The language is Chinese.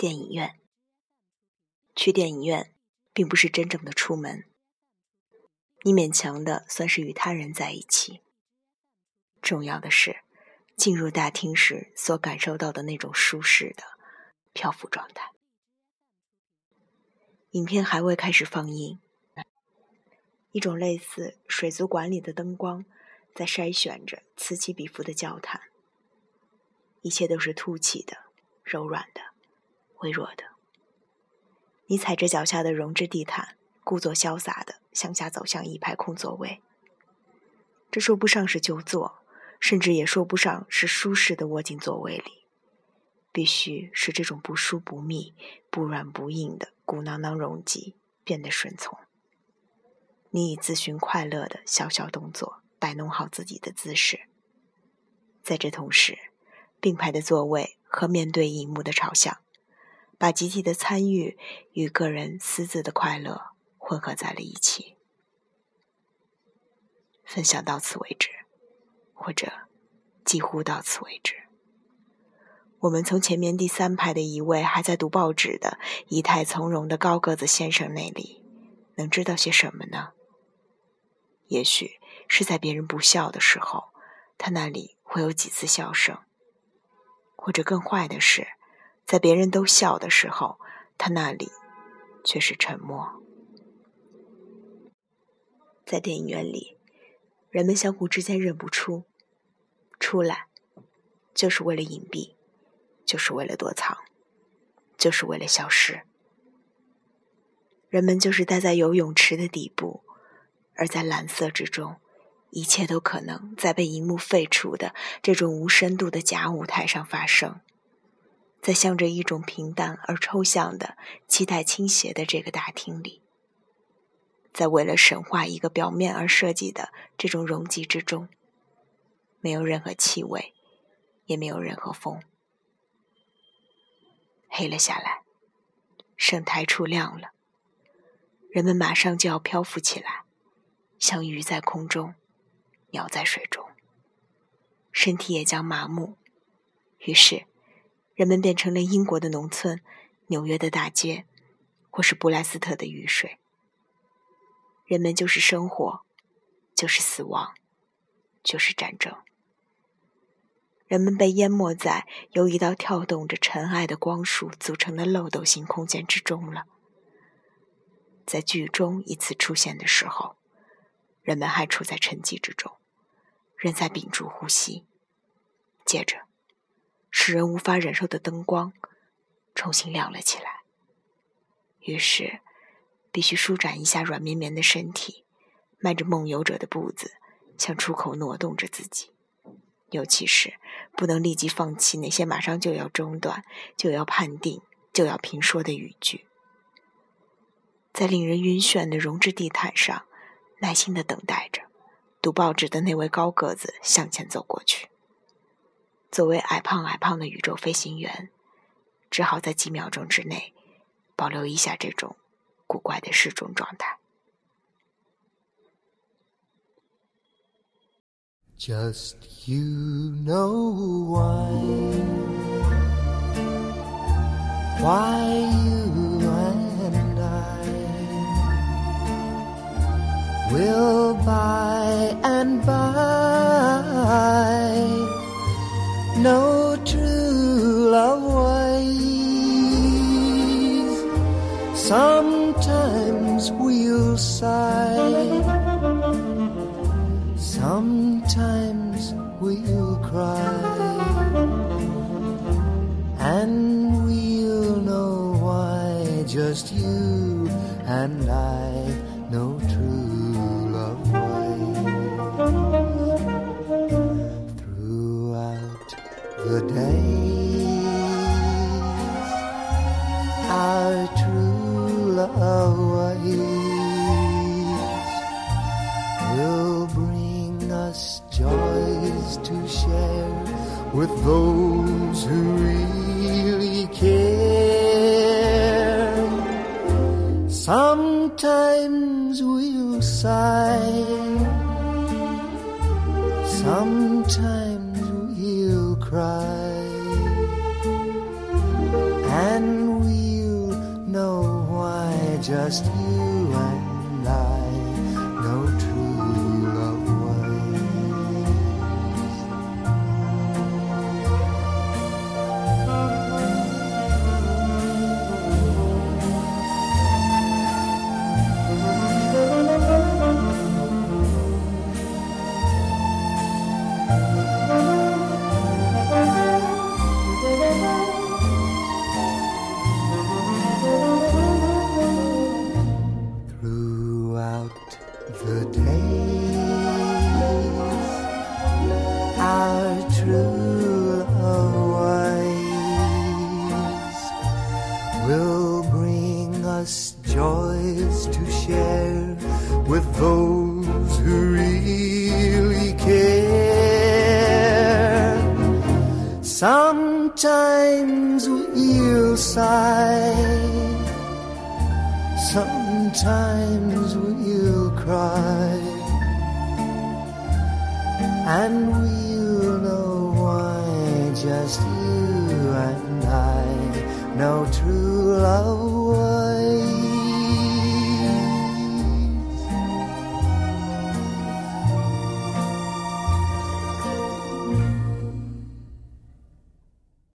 电影院，去电影院并不是真正的出门，你勉强的算是与他人在一起。重要的是，进入大厅时所感受到的那种舒适的漂浮状态。影片还未开始放映，一种类似水族馆里的灯光在筛选着此起彼伏的交谈，一切都是凸起的、柔软的。微弱的，你踩着脚下的绒质地毯，故作潇洒的向下走向一排空座位。这说不上是就坐，甚至也说不上是舒适的窝进座位里，必须是这种不疏不密、不软不硬的鼓囊囊容积变得顺从。你以自寻快乐的小小动作摆弄好自己的姿势，在这同时，并排的座位和面对荧幕的朝向。把集体的参与与个人私自的快乐混合在了一起，分享到此为止，或者几乎到此为止。我们从前面第三排的一位还在读报纸的仪态从容的高个子先生那里，能知道些什么呢？也许是在别人不笑的时候，他那里会有几次笑声，或者更坏的是。在别人都笑的时候，他那里却是沉默。在电影院里，人们相互之间认不出，出来就是为了隐蔽，就是为了躲藏，就是为了消失。人们就是待在游泳池的底部，而在蓝色之中，一切都可能在被荧幕废除的这种无深度的假舞台上发生。在向着一种平淡而抽象的期待倾斜的这个大厅里，在为了神话一个表面而设计的这种容积之中，没有任何气味，也没有任何风。黑了下来，圣台处亮了，人们马上就要漂浮起来，像鱼在空中，鸟在水中，身体也将麻木，于是。人们变成了英国的农村、纽约的大街，或是布莱斯特的雨水。人们就是生活，就是死亡，就是战争。人们被淹没在由一道跳动着尘埃的光束组成的漏斗形空间之中了。在剧中一次出现的时候，人们还处在沉寂之中，仍在屏住呼吸。接着。使人无法忍受的灯光重新亮了起来，于是必须舒展一下软绵绵的身体，迈着梦游者的步子向出口挪动着自己。尤其是不能立即放弃那些马上就要中断、就要判定、就要评说的语句，在令人晕眩的绒质地毯上，耐心的等待着读报纸的那位高个子向前走过去。作为矮胖矮胖的宇宙飞行员，只好在几秒钟之内保留一下这种古怪的失重状态。Just you know why, why you and I will by and by. No true love ways. Sometimes we'll sigh, sometimes we'll cry, and we'll know why just you and I know true the days our true love ways will bring us joys to share with those who really care. Sometimes we'll sigh, sometimes cry, and we'll know why just you and I. true love ways will bring us joys to share with those who really care. Sometimes we'll sigh. Sometimes we'll cry, and we'll just you and I. No true love.